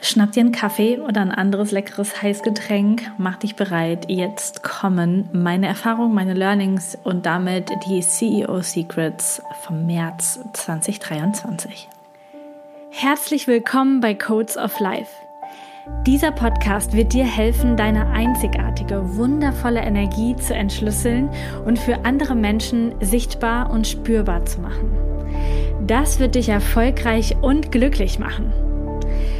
Schnapp dir einen Kaffee oder ein anderes leckeres Heißgetränk. Mach dich bereit. Jetzt kommen meine Erfahrungen, meine Learnings und damit die CEO Secrets vom März 2023. Herzlich willkommen bei Codes of Life. Dieser Podcast wird dir helfen, deine einzigartige, wundervolle Energie zu entschlüsseln und für andere Menschen sichtbar und spürbar zu machen. Das wird dich erfolgreich und glücklich machen.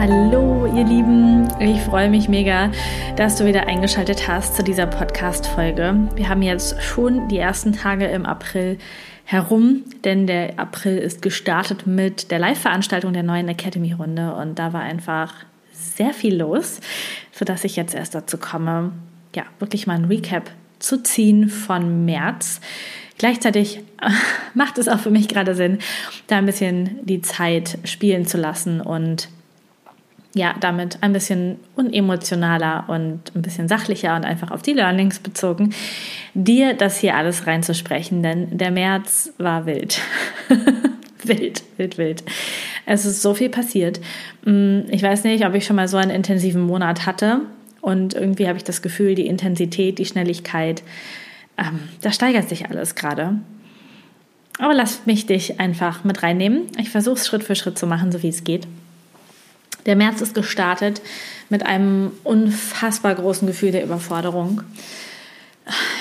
Hallo, ihr Lieben. Ich freue mich mega, dass du wieder eingeschaltet hast zu dieser Podcast-Folge. Wir haben jetzt schon die ersten Tage im April herum, denn der April ist gestartet mit der Live-Veranstaltung der neuen Academy-Runde und da war einfach sehr viel los, sodass ich jetzt erst dazu komme, ja, wirklich mal ein Recap zu ziehen von März. Gleichzeitig macht es auch für mich gerade Sinn, da ein bisschen die Zeit spielen zu lassen und ja, damit ein bisschen unemotionaler und ein bisschen sachlicher und einfach auf die Learnings bezogen, dir das hier alles reinzusprechen, denn der März war wild. wild, wild, wild. Es ist so viel passiert. Mm, ich weiß nicht, ob ich schon mal so einen intensiven Monat hatte und irgendwie habe ich das Gefühl, die Intensität, die Schnelligkeit, ähm, da steigert sich alles gerade. Aber lass mich dich einfach mit reinnehmen. Ich versuche es Schritt für Schritt zu machen, so wie es geht. Der März ist gestartet mit einem unfassbar großen Gefühl der Überforderung.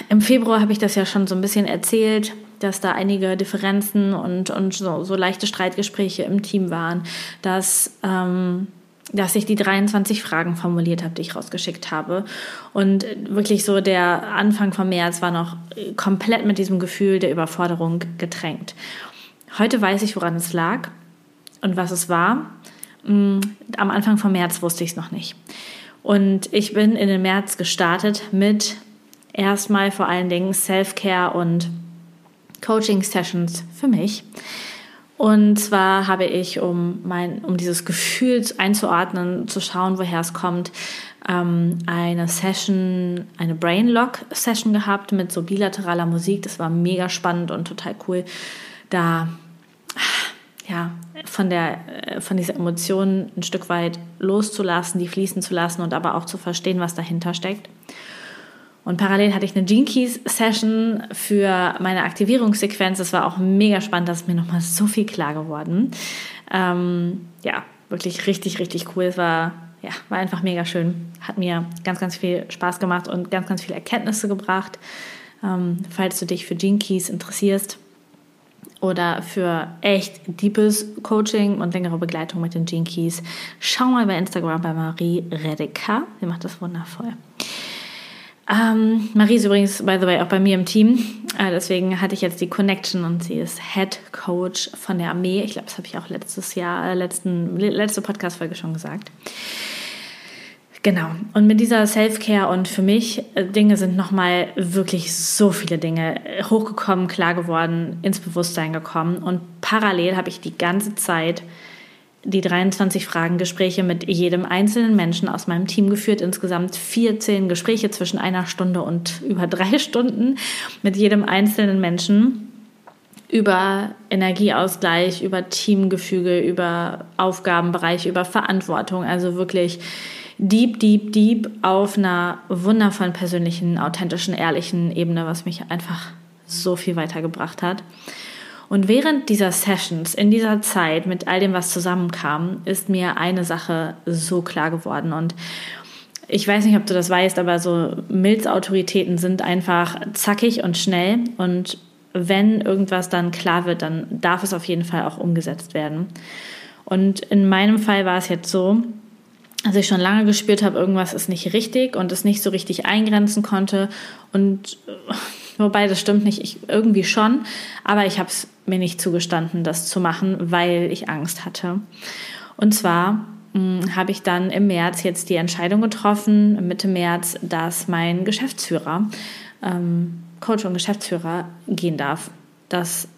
Im Februar habe ich das ja schon so ein bisschen erzählt, dass da einige Differenzen und, und so, so leichte Streitgespräche im Team waren, dass, ähm, dass ich die 23 Fragen formuliert habe, die ich rausgeschickt habe. Und wirklich so der Anfang vom März war noch komplett mit diesem Gefühl der Überforderung getränkt. Heute weiß ich, woran es lag und was es war. Mm, am Anfang vom März wusste ich es noch nicht. Und ich bin in den März gestartet mit erstmal vor allen Dingen Self-Care und Coaching-Sessions für mich. Und zwar habe ich, um, mein, um dieses Gefühl einzuordnen, zu schauen, woher es kommt, ähm, eine Session, eine Brainlock-Session gehabt mit so bilateraler Musik. Das war mega spannend und total cool, da ja, von, der, äh, von dieser Emotion ein Stück weit loszulassen, die fließen zu lassen und aber auch zu verstehen, was dahinter steckt. Und parallel hatte ich eine Gene Keys Session für meine Aktivierungssequenz. Das war auch mega spannend, das ist mir nochmal so viel klar geworden. Ähm, ja, wirklich richtig, richtig cool. Es war, ja, war einfach mega schön. Hat mir ganz, ganz viel Spaß gemacht und ganz, ganz viele Erkenntnisse gebracht. Ähm, falls du dich für Gene Keys interessierst, oder für echt deepes Coaching und längere Begleitung mit den Gene Keys, schau mal bei Instagram bei Marie Redeker. Sie macht das wundervoll. Ähm, Marie ist übrigens, by the way, auch bei mir im Team. Äh, deswegen hatte ich jetzt die Connection und sie ist Head Coach von der Armee. Ich glaube, das habe ich auch letztes Jahr, äh, letzten, letzte Podcast-Folge schon gesagt. Genau. Und mit dieser Self-Care und für mich äh, Dinge sind nochmal wirklich so viele Dinge äh, hochgekommen, klar geworden, ins Bewusstsein gekommen. Und parallel habe ich die ganze Zeit die 23 Fragen-Gespräche mit jedem einzelnen Menschen aus meinem Team geführt. Insgesamt 14 Gespräche zwischen einer Stunde und über drei Stunden mit jedem einzelnen Menschen über Energieausgleich, über Teamgefüge, über Aufgabenbereiche, über Verantwortung. Also wirklich deep, deep, deep auf einer wundervollen, persönlichen, authentischen, ehrlichen Ebene, was mich einfach so viel weitergebracht hat. Und während dieser Sessions, in dieser Zeit, mit all dem, was zusammenkam, ist mir eine Sache so klar geworden. Und ich weiß nicht, ob du das weißt, aber so Milzautoritäten sind einfach zackig und schnell. Und wenn irgendwas dann klar wird, dann darf es auf jeden Fall auch umgesetzt werden. Und in meinem Fall war es jetzt so, also ich schon lange gespürt habe, irgendwas ist nicht richtig und es nicht so richtig eingrenzen konnte. Und wobei das stimmt nicht, ich irgendwie schon, aber ich habe es mir nicht zugestanden, das zu machen, weil ich Angst hatte. Und zwar hm, habe ich dann im März jetzt die Entscheidung getroffen, Mitte März, dass mein Geschäftsführer, ähm, Coach und Geschäftsführer gehen darf, dass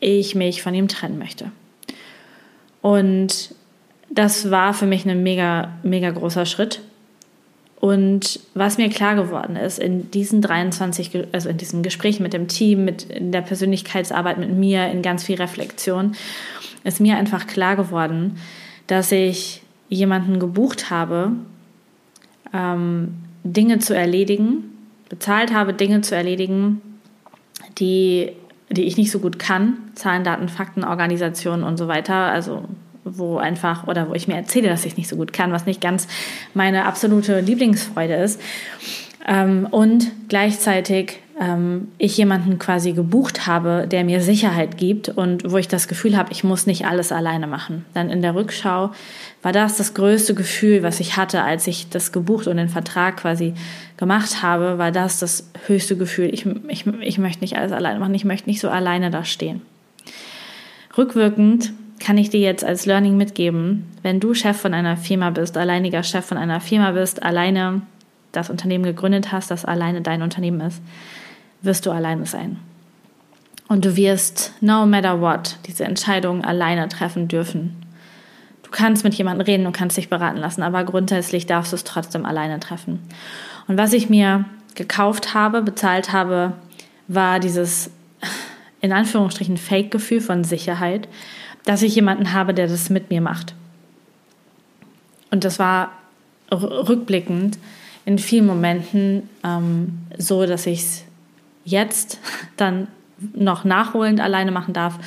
ich mich von ihm trennen möchte. Und das war für mich ein mega, mega großer Schritt. Und was mir klar geworden ist in diesen 23, also in diesem Gespräch mit dem Team, mit in der Persönlichkeitsarbeit mit mir, in ganz viel Reflexion, ist mir einfach klar geworden, dass ich jemanden gebucht habe, ähm, Dinge zu erledigen, bezahlt habe, Dinge zu erledigen, die, die ich nicht so gut kann, Zahlen, Daten, Fakten, Organisation und so weiter, also wo einfach oder wo ich mir erzähle, dass ich nicht so gut kann, was nicht ganz meine absolute Lieblingsfreude ist. Ähm, und gleichzeitig ähm, ich jemanden quasi gebucht habe, der mir Sicherheit gibt und wo ich das Gefühl habe, ich muss nicht alles alleine machen. Dann in der Rückschau war das das größte Gefühl, was ich hatte, als ich das gebucht und den Vertrag quasi gemacht habe, war das das höchste Gefühl. Ich, ich, ich möchte nicht alles alleine machen, ich möchte nicht so alleine da stehen. Rückwirkend kann ich dir jetzt als Learning mitgeben, wenn du Chef von einer Firma bist, alleiniger Chef von einer Firma bist, alleine das Unternehmen gegründet hast, das alleine dein Unternehmen ist, wirst du alleine sein. Und du wirst, no matter what, diese Entscheidung alleine treffen dürfen. Du kannst mit jemandem reden und kannst dich beraten lassen, aber grundsätzlich darfst du es trotzdem alleine treffen. Und was ich mir gekauft habe, bezahlt habe, war dieses in Anführungsstrichen Fake-Gefühl von Sicherheit, dass ich jemanden habe, der das mit mir macht. Und das war rückblickend in vielen Momenten ähm, so, dass ich es jetzt dann noch nachholend alleine machen darf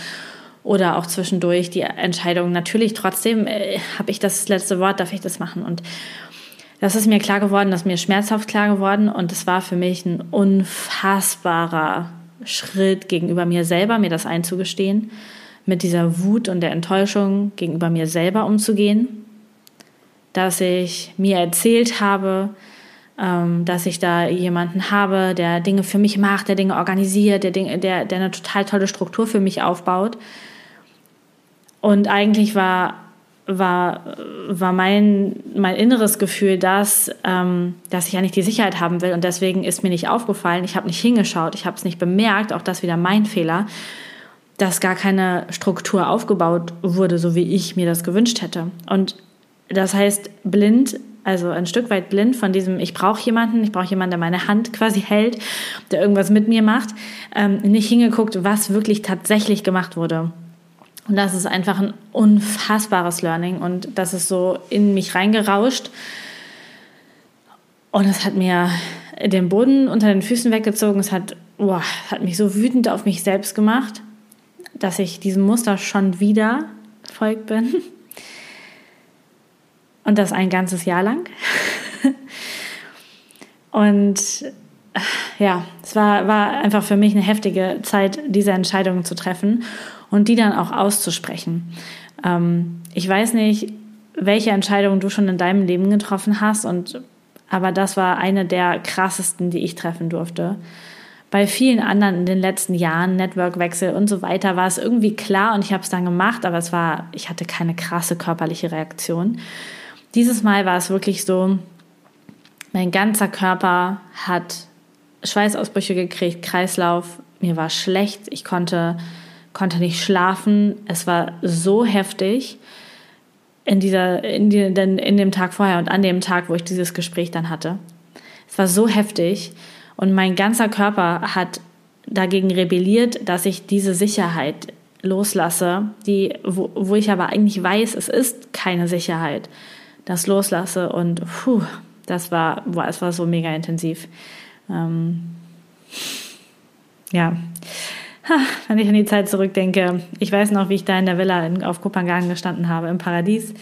oder auch zwischendurch die Entscheidung. Natürlich trotzdem äh, habe ich das letzte Wort, darf ich das machen. Und das ist mir klar geworden, das ist mir schmerzhaft klar geworden und es war für mich ein unfassbarer Schritt gegenüber mir selber, mir das einzugestehen mit dieser Wut und der Enttäuschung gegenüber mir selber umzugehen, dass ich mir erzählt habe, ähm, dass ich da jemanden habe, der Dinge für mich macht, der Dinge organisiert, der, Dinge, der, der eine total tolle Struktur für mich aufbaut. Und eigentlich war, war, war mein, mein inneres Gefühl das, ähm, dass ich ja nicht die Sicherheit haben will. Und deswegen ist mir nicht aufgefallen, ich habe nicht hingeschaut, ich habe es nicht bemerkt, auch das wieder mein Fehler dass gar keine Struktur aufgebaut wurde, so wie ich mir das gewünscht hätte. Und das heißt, blind, also ein Stück weit blind von diesem, ich brauche jemanden, ich brauche jemanden, der meine Hand quasi hält, der irgendwas mit mir macht, ähm, nicht hingeguckt, was wirklich tatsächlich gemacht wurde. Und das ist einfach ein unfassbares Learning und das ist so in mich reingerauscht. Und es hat mir den Boden unter den Füßen weggezogen. Es hat, boah, hat mich so wütend auf mich selbst gemacht dass ich diesem Muster schon wieder folgt bin. Und das ein ganzes Jahr lang. Und ja, es war, war einfach für mich eine heftige Zeit, diese Entscheidungen zu treffen und die dann auch auszusprechen. Ähm, ich weiß nicht, welche Entscheidungen du schon in deinem Leben getroffen hast, und, aber das war eine der krassesten, die ich treffen durfte bei vielen anderen in den letzten Jahren, Networkwechsel und so weiter, war es irgendwie klar und ich habe es dann gemacht, aber es war, ich hatte keine krasse körperliche Reaktion. Dieses Mal war es wirklich so, mein ganzer Körper hat Schweißausbrüche gekriegt, Kreislauf, mir war schlecht, ich konnte, konnte nicht schlafen, es war so heftig in, dieser, in, die, in dem Tag vorher und an dem Tag, wo ich dieses Gespräch dann hatte. Es war so heftig und mein ganzer Körper hat dagegen rebelliert, dass ich diese Sicherheit loslasse, die, wo, wo ich aber eigentlich weiß, es ist keine Sicherheit, das loslasse. Und puh, das war, boah, es war so mega intensiv. Ähm, ja, wenn ich an die Zeit zurückdenke, ich weiß noch, wie ich da in der Villa auf Kopangan gestanden habe, im Paradies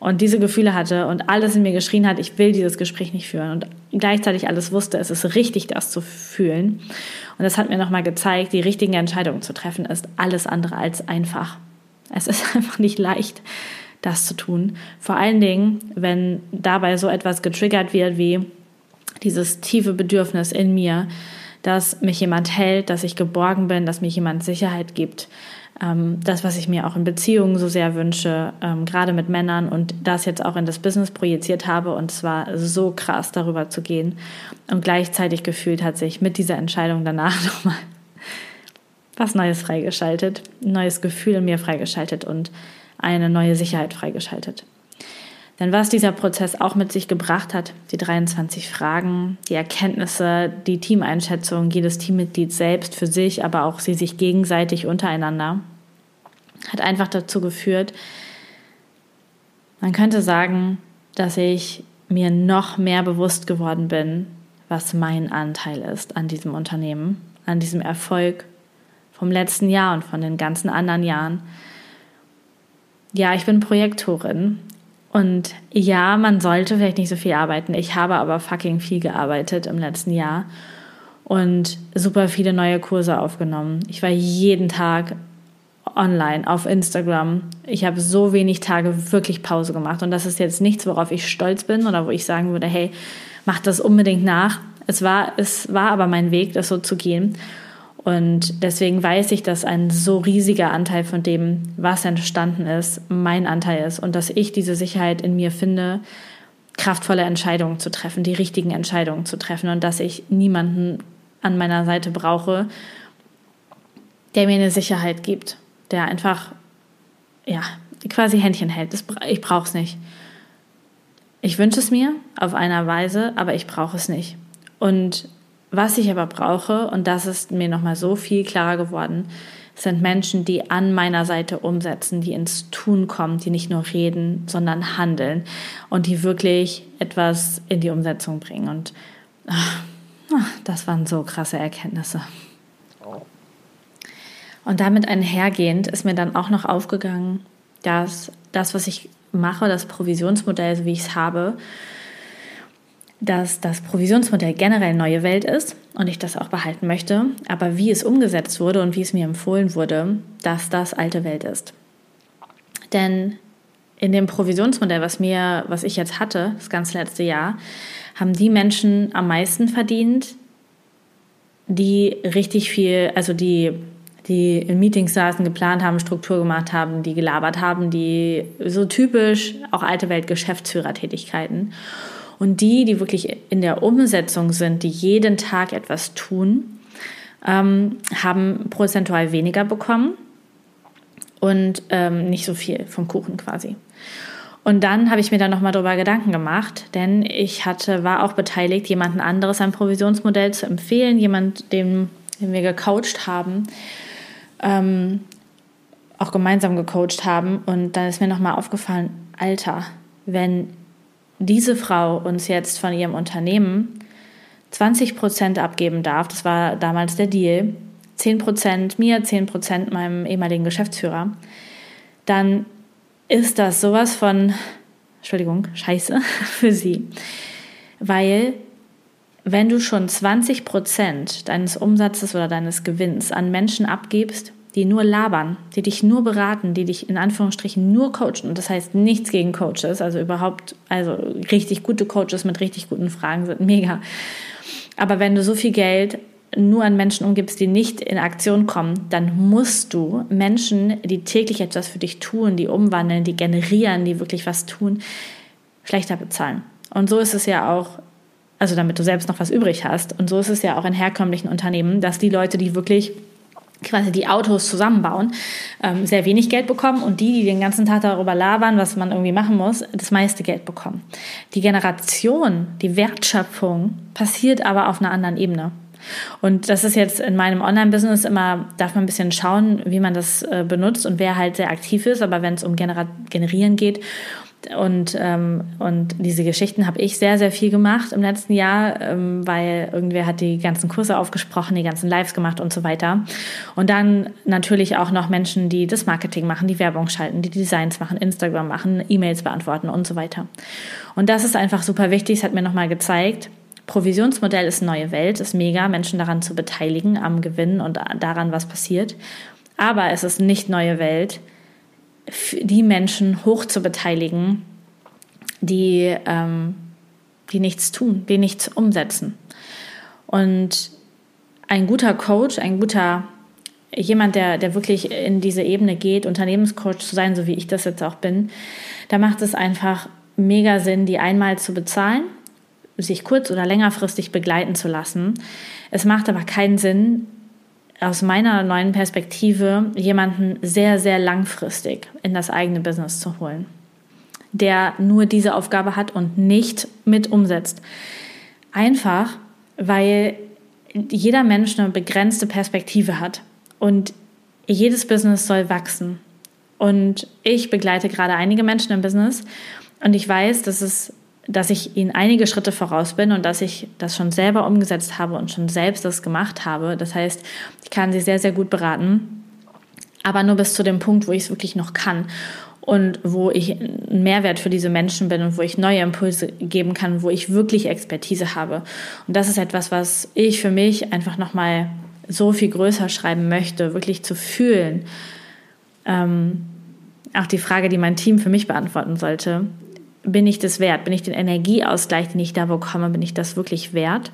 und diese Gefühle hatte und alles in mir geschrien hat, ich will dieses Gespräch nicht führen und gleichzeitig alles wusste, es ist richtig, das zu fühlen. Und das hat mir nochmal gezeigt, die richtigen Entscheidungen zu treffen ist alles andere als einfach. Es ist einfach nicht leicht, das zu tun. Vor allen Dingen, wenn dabei so etwas getriggert wird wie dieses tiefe Bedürfnis in mir, dass mich jemand hält, dass ich geborgen bin, dass mir jemand Sicherheit gibt, das, was ich mir auch in Beziehungen so sehr wünsche, ähm, gerade mit Männern und das jetzt auch in das Business projiziert habe. Und es war so krass, darüber zu gehen. Und gleichzeitig gefühlt hat sich mit dieser Entscheidung danach nochmal was Neues freigeschaltet, ein neues Gefühl in mir freigeschaltet und eine neue Sicherheit freigeschaltet. Denn was dieser Prozess auch mit sich gebracht hat, die 23 Fragen, die Erkenntnisse, die Teameinschätzung, jedes Teammitglied selbst für sich, aber auch sie sich gegenseitig untereinander, hat einfach dazu geführt, man könnte sagen, dass ich mir noch mehr bewusst geworden bin, was mein Anteil ist an diesem Unternehmen, an diesem Erfolg vom letzten Jahr und von den ganzen anderen Jahren. Ja, ich bin Projektorin und ja, man sollte vielleicht nicht so viel arbeiten. Ich habe aber fucking viel gearbeitet im letzten Jahr und super viele neue Kurse aufgenommen. Ich war jeden Tag online auf Instagram. Ich habe so wenig Tage wirklich Pause gemacht und das ist jetzt nichts, worauf ich stolz bin oder wo ich sagen würde, hey, mach das unbedingt nach. Es war, es war aber mein Weg, das so zu gehen. Und deswegen weiß ich, dass ein so riesiger Anteil von dem, was entstanden ist, mein Anteil ist und dass ich diese Sicherheit in mir finde, kraftvolle Entscheidungen zu treffen, die richtigen Entscheidungen zu treffen und dass ich niemanden an meiner Seite brauche, der mir eine Sicherheit gibt, der einfach, ja, quasi Händchen hält. Das, ich brauche es nicht. Ich wünsche es mir auf einer Weise, aber ich brauche es nicht. Und was ich aber brauche, und das ist mir nochmal so viel klarer geworden, sind Menschen, die an meiner Seite umsetzen, die ins Tun kommen, die nicht nur reden, sondern handeln und die wirklich etwas in die Umsetzung bringen. Und ach, das waren so krasse Erkenntnisse. Und damit einhergehend ist mir dann auch noch aufgegangen, dass das, was ich mache, das Provisionsmodell, so wie ich es habe, dass das Provisionsmodell generell neue Welt ist und ich das auch behalten möchte, aber wie es umgesetzt wurde und wie es mir empfohlen wurde, dass das alte Welt ist. Denn in dem Provisionsmodell, was mir, was ich jetzt hatte, das ganze letzte Jahr, haben die Menschen am meisten verdient, die richtig viel, also die, die in Meetings saßen, geplant haben, Struktur gemacht haben, die gelabert haben, die so typisch auch alte Welt Geschäftsführertätigkeiten. Und die, die wirklich in der Umsetzung sind, die jeden Tag etwas tun, ähm, haben prozentual weniger bekommen und ähm, nicht so viel vom Kuchen quasi. Und dann habe ich mir dann nochmal darüber Gedanken gemacht, denn ich hatte, war auch beteiligt, jemanden anderes ein Provisionsmodell zu empfehlen, jemand, den, den wir gecoacht haben, ähm, auch gemeinsam gecoacht haben. Und dann ist mir nochmal aufgefallen, Alter, wenn diese Frau uns jetzt von ihrem Unternehmen 20 Prozent abgeben darf, das war damals der Deal, 10 Prozent mir, 10 Prozent meinem ehemaligen Geschäftsführer, dann ist das sowas von, Entschuldigung, scheiße für sie. Weil wenn du schon 20 Prozent deines Umsatzes oder deines Gewinns an Menschen abgibst, die nur labern, die dich nur beraten, die dich in Anführungsstrichen nur coachen. Und das heißt nichts gegen Coaches, also überhaupt, also richtig gute Coaches mit richtig guten Fragen sind mega. Aber wenn du so viel Geld nur an Menschen umgibst, die nicht in Aktion kommen, dann musst du Menschen, die täglich etwas für dich tun, die umwandeln, die generieren, die wirklich was tun, schlechter bezahlen. Und so ist es ja auch, also damit du selbst noch was übrig hast. Und so ist es ja auch in herkömmlichen Unternehmen, dass die Leute, die wirklich quasi die Autos zusammenbauen, ähm, sehr wenig Geld bekommen und die, die den ganzen Tag darüber labern, was man irgendwie machen muss, das meiste Geld bekommen. Die Generation, die Wertschöpfung passiert aber auf einer anderen Ebene. Und das ist jetzt in meinem Online-Business immer, darf man ein bisschen schauen, wie man das äh, benutzt und wer halt sehr aktiv ist. Aber wenn es um Genera Generieren geht und, ähm, und diese Geschichten habe ich sehr, sehr viel gemacht im letzten Jahr, ähm, weil irgendwer hat die ganzen Kurse aufgesprochen, die ganzen Lives gemacht und so weiter. Und dann natürlich auch noch Menschen, die das Marketing machen, die Werbung schalten, die Designs machen, Instagram machen, E-Mails beantworten und so weiter. Und das ist einfach super wichtig. Es hat mir nochmal gezeigt, Provisionsmodell ist neue Welt, ist mega, Menschen daran zu beteiligen, am Gewinn und daran, was passiert. Aber es ist nicht neue Welt, die Menschen hoch zu beteiligen, die, ähm, die nichts tun, die nichts umsetzen. Und ein guter Coach, ein guter jemand, der, der wirklich in diese Ebene geht, Unternehmenscoach zu sein, so wie ich das jetzt auch bin, da macht es einfach mega Sinn, die einmal zu bezahlen, sich kurz- oder längerfristig begleiten zu lassen. Es macht aber keinen Sinn, aus meiner neuen Perspektive jemanden sehr, sehr langfristig in das eigene Business zu holen, der nur diese Aufgabe hat und nicht mit umsetzt. Einfach, weil jeder Mensch eine begrenzte Perspektive hat und jedes Business soll wachsen. Und ich begleite gerade einige Menschen im Business und ich weiß, dass es dass ich ihnen einige Schritte voraus bin und dass ich das schon selber umgesetzt habe und schon selbst das gemacht habe. Das heißt, ich kann sie sehr, sehr gut beraten, aber nur bis zu dem Punkt, wo ich es wirklich noch kann und wo ich ein Mehrwert für diese Menschen bin und wo ich neue Impulse geben kann, wo ich wirklich Expertise habe. Und das ist etwas, was ich für mich einfach nochmal so viel größer schreiben möchte, wirklich zu fühlen. Ähm, auch die Frage, die mein Team für mich beantworten sollte bin ich das wert? Bin ich den Energieausgleich, den ich da bekomme, bin ich das wirklich wert?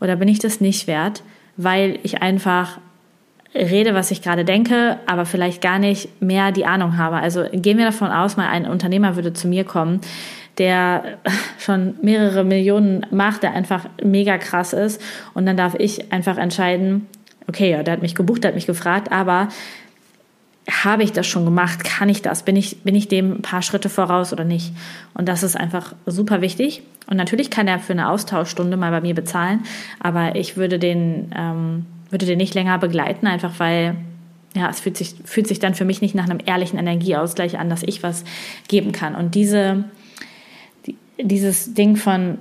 Oder bin ich das nicht wert, weil ich einfach rede, was ich gerade denke, aber vielleicht gar nicht mehr die Ahnung habe. Also gehen wir davon aus, mal ein Unternehmer würde zu mir kommen, der schon mehrere Millionen macht, der einfach mega krass ist und dann darf ich einfach entscheiden, okay, ja, der hat mich gebucht, der hat mich gefragt, aber habe ich das schon gemacht? Kann ich das? Bin ich, bin ich dem ein paar Schritte voraus oder nicht? Und das ist einfach super wichtig. Und natürlich kann er für eine Austauschstunde mal bei mir bezahlen, aber ich würde den, ähm, würde den nicht länger begleiten, einfach weil ja, es fühlt sich, fühlt sich dann für mich nicht nach einem ehrlichen Energieausgleich an, dass ich was geben kann. Und diese, die, dieses Ding von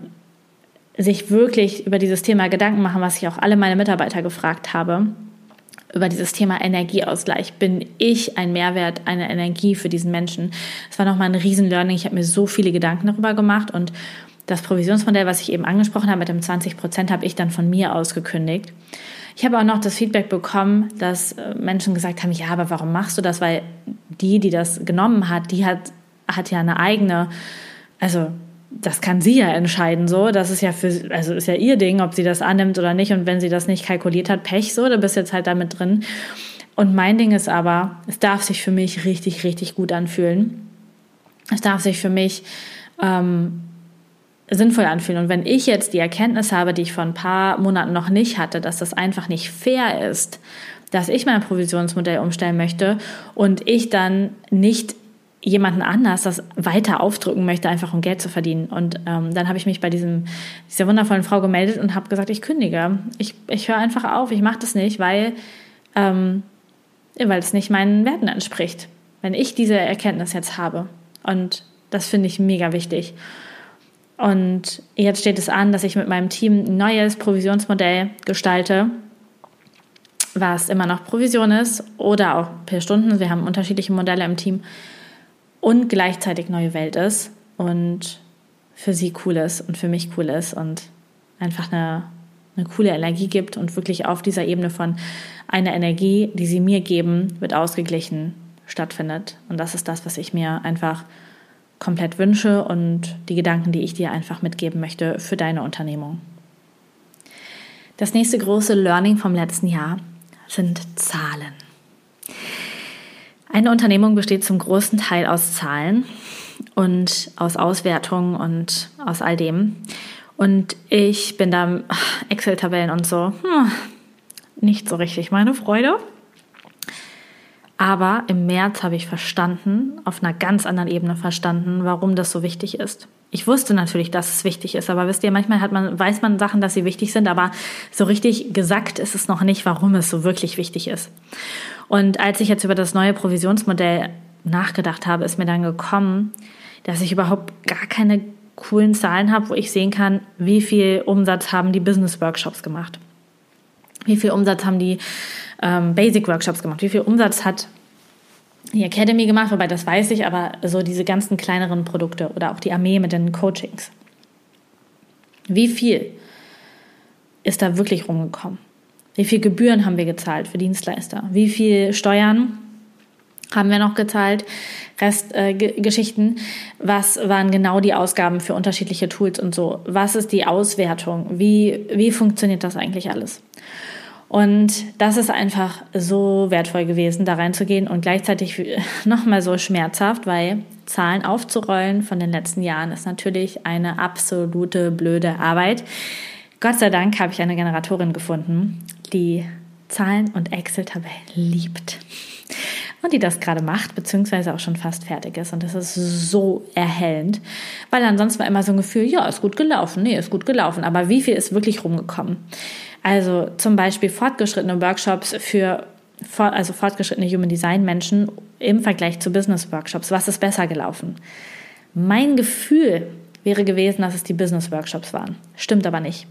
sich wirklich über dieses Thema Gedanken machen, was ich auch alle meine Mitarbeiter gefragt habe, über dieses Thema Energieausgleich. Bin ich ein Mehrwert, eine Energie für diesen Menschen? Es war nochmal ein Riesen-Learning. Ich habe mir so viele Gedanken darüber gemacht und das Provisionsmodell, was ich eben angesprochen habe mit dem 20 Prozent, habe ich dann von mir aus gekündigt. Ich habe auch noch das Feedback bekommen, dass äh, Menschen gesagt haben, ja, aber warum machst du das? Weil die, die das genommen hat, die hat, hat ja eine eigene, also das kann sie ja entscheiden, so. Das ist ja für, also ist ja ihr Ding, ob sie das annimmt oder nicht. Und wenn sie das nicht kalkuliert hat, Pech, so, du bist jetzt halt damit drin. Und mein Ding ist aber, es darf sich für mich richtig, richtig gut anfühlen. Es darf sich für mich ähm, sinnvoll anfühlen. Und wenn ich jetzt die Erkenntnis habe, die ich vor ein paar Monaten noch nicht hatte, dass das einfach nicht fair ist, dass ich mein Provisionsmodell umstellen möchte und ich dann nicht jemanden anders das weiter aufdrücken möchte, einfach um Geld zu verdienen. Und ähm, dann habe ich mich bei diesem, dieser wundervollen Frau gemeldet und habe gesagt, ich kündige. Ich, ich höre einfach auf, ich mache das nicht, weil, ähm, es nicht meinen Werten entspricht. Wenn ich diese Erkenntnis jetzt habe. Und das finde ich mega wichtig. Und jetzt steht es an, dass ich mit meinem Team ein neues Provisionsmodell gestalte, was immer noch Provision ist oder auch per Stunden. Wir haben unterschiedliche Modelle im Team und gleichzeitig neue Welt ist und für sie cool ist und für mich cool ist und einfach eine, eine coole Energie gibt und wirklich auf dieser Ebene von einer Energie, die sie mir geben, wird ausgeglichen stattfindet. Und das ist das, was ich mir einfach komplett wünsche und die Gedanken, die ich dir einfach mitgeben möchte für deine Unternehmung. Das nächste große Learning vom letzten Jahr sind Zahlen. Eine Unternehmung besteht zum großen Teil aus Zahlen und aus Auswertungen und aus all dem. Und ich bin da Excel-Tabellen und so hm, nicht so richtig meine Freude. Aber im März habe ich verstanden, auf einer ganz anderen Ebene verstanden, warum das so wichtig ist. Ich wusste natürlich, dass es wichtig ist, aber wisst ihr, manchmal hat man, weiß man Sachen, dass sie wichtig sind, aber so richtig gesagt ist es noch nicht, warum es so wirklich wichtig ist. Und als ich jetzt über das neue Provisionsmodell nachgedacht habe, ist mir dann gekommen, dass ich überhaupt gar keine coolen Zahlen habe, wo ich sehen kann, wie viel Umsatz haben die Business Workshops gemacht. Wie viel Umsatz haben die ähm, Basic Workshops gemacht? Wie viel Umsatz hat die Academy gemacht? Wobei das weiß ich, aber so diese ganzen kleineren Produkte oder auch die Armee mit den Coachings. Wie viel ist da wirklich rumgekommen? Wie viel Gebühren haben wir gezahlt für Dienstleister? Wie viel Steuern haben wir noch gezahlt? Restgeschichten. Äh, Was waren genau die Ausgaben für unterschiedliche Tools und so? Was ist die Auswertung? Wie, wie funktioniert das eigentlich alles? Und das ist einfach so wertvoll gewesen, da reinzugehen und gleichzeitig nochmal so schmerzhaft, weil Zahlen aufzurollen von den letzten Jahren ist natürlich eine absolute blöde Arbeit. Gott sei Dank habe ich eine Generatorin gefunden, die Zahlen und Excel-Tabellen liebt und die das gerade macht, beziehungsweise auch schon fast fertig ist. Und das ist so erhellend, weil ansonsten war immer so ein Gefühl, ja, ist gut gelaufen, nee, ist gut gelaufen, aber wie viel ist wirklich rumgekommen? Also zum Beispiel fortgeschrittene Workshops für also fortgeschrittene Human Design Menschen im Vergleich zu Business Workshops. Was ist besser gelaufen? Mein Gefühl wäre gewesen, dass es die Business Workshops waren. Stimmt aber nicht.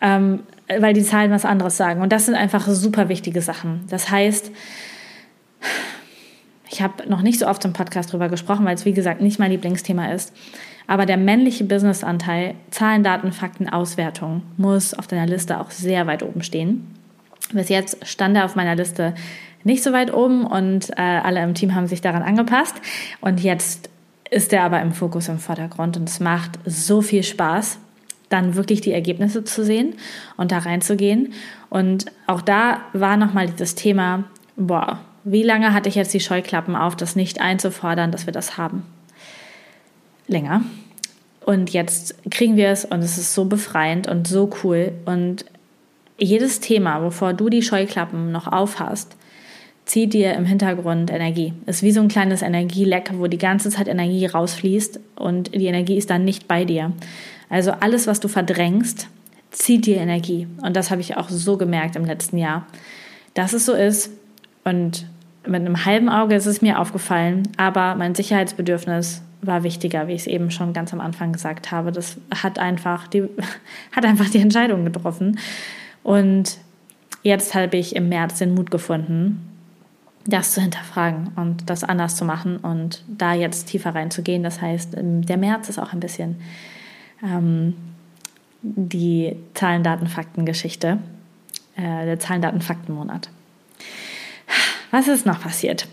Ähm, weil die Zahlen was anderes sagen. Und das sind einfach super wichtige Sachen. Das heißt, ich habe noch nicht so oft im Podcast drüber gesprochen, weil es wie gesagt nicht mein Lieblingsthema ist. Aber der männliche Businessanteil, Zahlen, Daten, Fakten, Auswertung, muss auf deiner Liste auch sehr weit oben stehen. Bis jetzt stand er auf meiner Liste nicht so weit oben und äh, alle im Team haben sich daran angepasst. Und jetzt ist er aber im Fokus im Vordergrund und es macht so viel Spaß, dann wirklich die Ergebnisse zu sehen und da reinzugehen. Und auch da war nochmal dieses Thema, boah, wie lange hatte ich jetzt die Scheuklappen auf, das nicht einzufordern, dass wir das haben? länger. Und jetzt kriegen wir es und es ist so befreiend und so cool. Und jedes Thema, wovor du die Scheuklappen noch aufhast, zieht dir im Hintergrund Energie. Ist wie so ein kleines Energieleck, wo die ganze Zeit Energie rausfließt und die Energie ist dann nicht bei dir. Also alles, was du verdrängst, zieht dir Energie. Und das habe ich auch so gemerkt im letzten Jahr, dass es so ist. Und mit einem halben Auge ist es mir aufgefallen, aber mein Sicherheitsbedürfnis war wichtiger, wie ich es eben schon ganz am Anfang gesagt habe. Das hat einfach die, hat einfach die Entscheidung getroffen. Und jetzt habe ich im März den Mut gefunden, das zu hinterfragen und das anders zu machen und da jetzt tiefer reinzugehen. Das heißt, der März ist auch ein bisschen ähm, die Zahlen, Daten, Fakten Geschichte, äh, der Zahlen, Daten, Fakten Monat. Was ist noch passiert?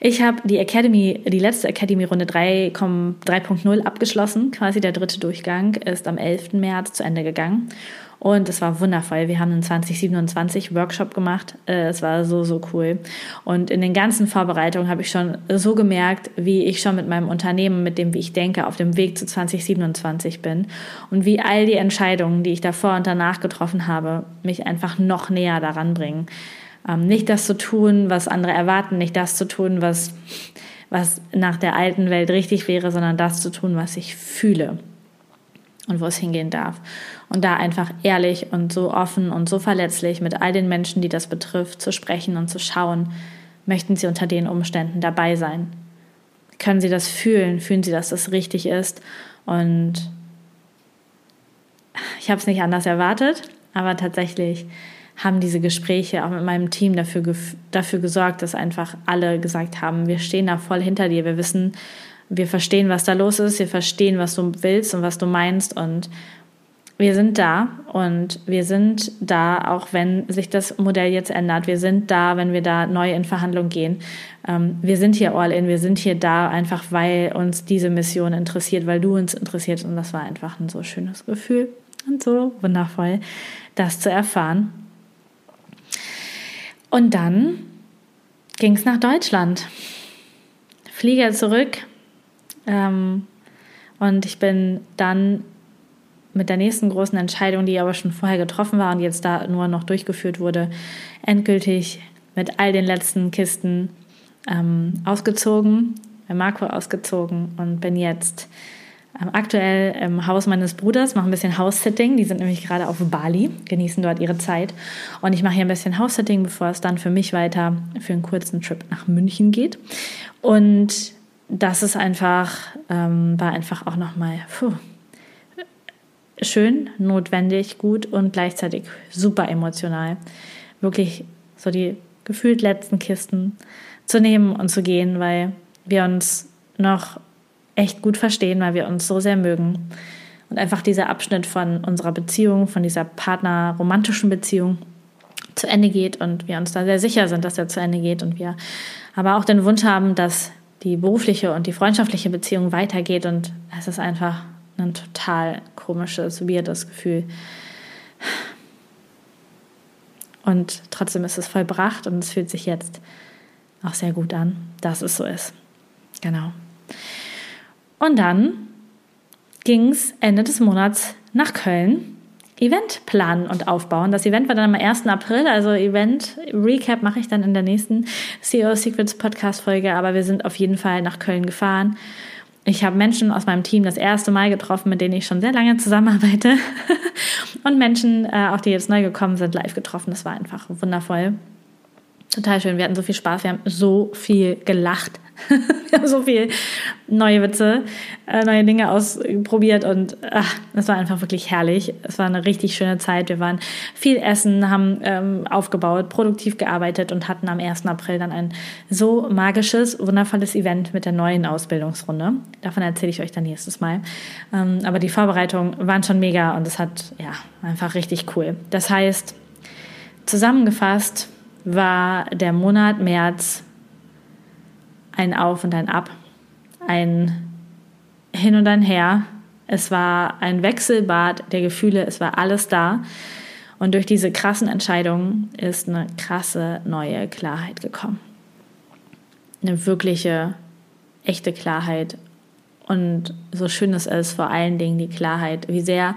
Ich habe die Academy, die letzte Academy-Runde 3.0 abgeschlossen. Quasi der dritte Durchgang ist am 11. März zu Ende gegangen. Und es war wundervoll. Wir haben einen 2027 Workshop gemacht. Äh, es war so, so cool. Und in den ganzen Vorbereitungen habe ich schon so gemerkt, wie ich schon mit meinem Unternehmen, mit dem, wie ich denke, auf dem Weg zu 2027 bin. Und wie all die Entscheidungen, die ich davor und danach getroffen habe, mich einfach noch näher daran bringen ähm, nicht das zu tun, was andere erwarten, nicht das zu tun, was, was nach der alten Welt richtig wäre, sondern das zu tun, was ich fühle und wo es hingehen darf. Und da einfach ehrlich und so offen und so verletzlich mit all den Menschen, die das betrifft, zu sprechen und zu schauen, möchten sie unter den Umständen dabei sein? Können sie das fühlen? Fühlen sie, dass das richtig ist? Und ich habe es nicht anders erwartet, aber tatsächlich haben diese Gespräche auch mit meinem Team dafür, dafür gesorgt, dass einfach alle gesagt haben, wir stehen da voll hinter dir, wir wissen, wir verstehen, was da los ist, wir verstehen, was du willst und was du meinst und wir sind da und wir sind da, auch wenn sich das Modell jetzt ändert. Wir sind da, wenn wir da neu in Verhandlung gehen. Ähm, wir sind hier all in, wir sind hier da, einfach weil uns diese Mission interessiert, weil du uns interessiert. Und das war einfach ein so schönes Gefühl und so wundervoll, das zu erfahren. Und dann ging es nach Deutschland. Flieger zurück. Ähm, und ich bin dann mit der nächsten großen Entscheidung, die aber schon vorher getroffen war und jetzt da nur noch durchgeführt wurde, endgültig mit all den letzten Kisten ähm, ausgezogen, bei Marco ausgezogen und bin jetzt aktuell im Haus meines Bruders, mache ein bisschen House-Sitting. Die sind nämlich gerade auf Bali, genießen dort ihre Zeit. Und ich mache hier ein bisschen House-Sitting, bevor es dann für mich weiter für einen kurzen Trip nach München geht. Und das ist einfach, ähm, war einfach auch nochmal schön, notwendig, gut und gleichzeitig super emotional. Wirklich so die gefühlt letzten Kisten zu nehmen und zu gehen, weil wir uns noch echt gut verstehen, weil wir uns so sehr mögen. Und einfach dieser Abschnitt von unserer Beziehung, von dieser partner-romantischen Beziehung zu Ende geht und wir uns da sehr sicher sind, dass er zu Ende geht und wir aber auch den Wunsch haben, dass die berufliche und die freundschaftliche Beziehung weitergeht und es ist einfach ein total komisches, weirdes Gefühl. Und trotzdem ist es vollbracht und es fühlt sich jetzt auch sehr gut an, dass es so ist. Genau. Und dann ging es Ende des Monats nach Köln. Event planen und aufbauen. Das Event war dann am 1. April, also Event Recap mache ich dann in der nächsten CEO Secrets Podcast Folge, aber wir sind auf jeden Fall nach Köln gefahren. Ich habe Menschen aus meinem Team das erste Mal getroffen, mit denen ich schon sehr lange zusammenarbeite. und Menschen, äh, auch die jetzt neu gekommen sind, live getroffen. Das war einfach wundervoll. Total schön. Wir hatten so viel Spaß. Wir haben so viel gelacht. wir haben so viel neue Witze, äh, neue Dinge ausprobiert und ach, es war einfach wirklich herrlich. Es war eine richtig schöne Zeit. Wir waren viel essen, haben ähm, aufgebaut, produktiv gearbeitet und hatten am 1. April dann ein so magisches, wundervolles Event mit der neuen Ausbildungsrunde. Davon erzähle ich euch dann nächstes Mal. Ähm, aber die Vorbereitungen waren schon mega und es hat ja einfach richtig cool. Das heißt, zusammengefasst war der Monat März ein Auf und ein Ab, ein Hin und ein Her. Es war ein Wechselbad der Gefühle, es war alles da. Und durch diese krassen Entscheidungen ist eine krasse neue Klarheit gekommen. Eine wirkliche, echte Klarheit. Und so schön es ist, vor allen Dingen die Klarheit, wie sehr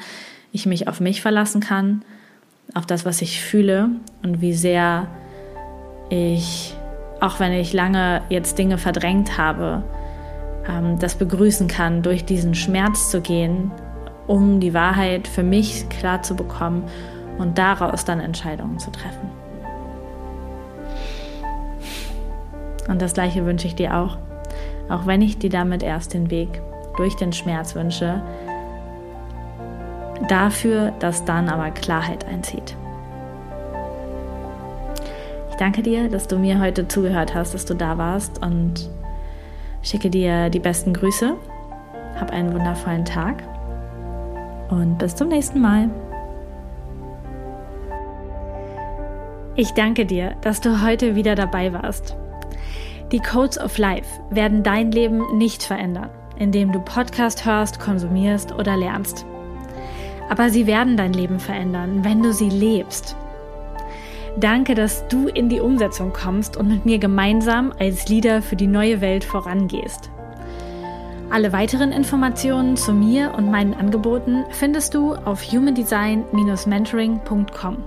ich mich auf mich verlassen kann, auf das, was ich fühle und wie sehr ich auch wenn ich lange jetzt Dinge verdrängt habe, ähm, das begrüßen kann, durch diesen Schmerz zu gehen, um die Wahrheit für mich klar zu bekommen und daraus dann Entscheidungen zu treffen. Und das gleiche wünsche ich dir auch, auch wenn ich dir damit erst den Weg durch den Schmerz wünsche, dafür, dass dann aber Klarheit einzieht danke dir, dass du mir heute zugehört hast, dass du da warst und schicke dir die besten Grüße. Hab einen wundervollen Tag und bis zum nächsten Mal. Ich danke dir, dass du heute wieder dabei warst. Die Codes of Life werden dein Leben nicht verändern, indem du Podcast hörst, konsumierst oder lernst. Aber sie werden dein Leben verändern, wenn du sie lebst Danke, dass du in die Umsetzung kommst und mit mir gemeinsam als Leader für die neue Welt vorangehst. Alle weiteren Informationen zu mir und meinen Angeboten findest du auf humandesign-mentoring.com.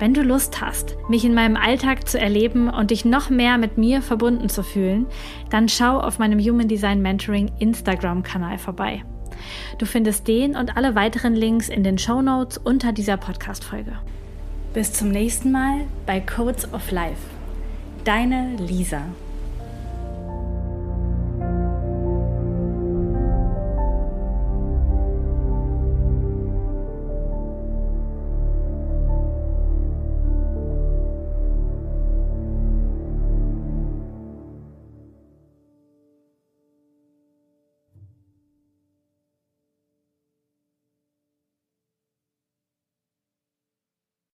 Wenn du Lust hast, mich in meinem Alltag zu erleben und dich noch mehr mit mir verbunden zu fühlen, dann schau auf meinem Human Design Mentoring Instagram-Kanal vorbei. Du findest den und alle weiteren Links in den Show Notes unter dieser Podcast-Folge. Bis zum nächsten Mal bei Codes of Life. Deine Lisa.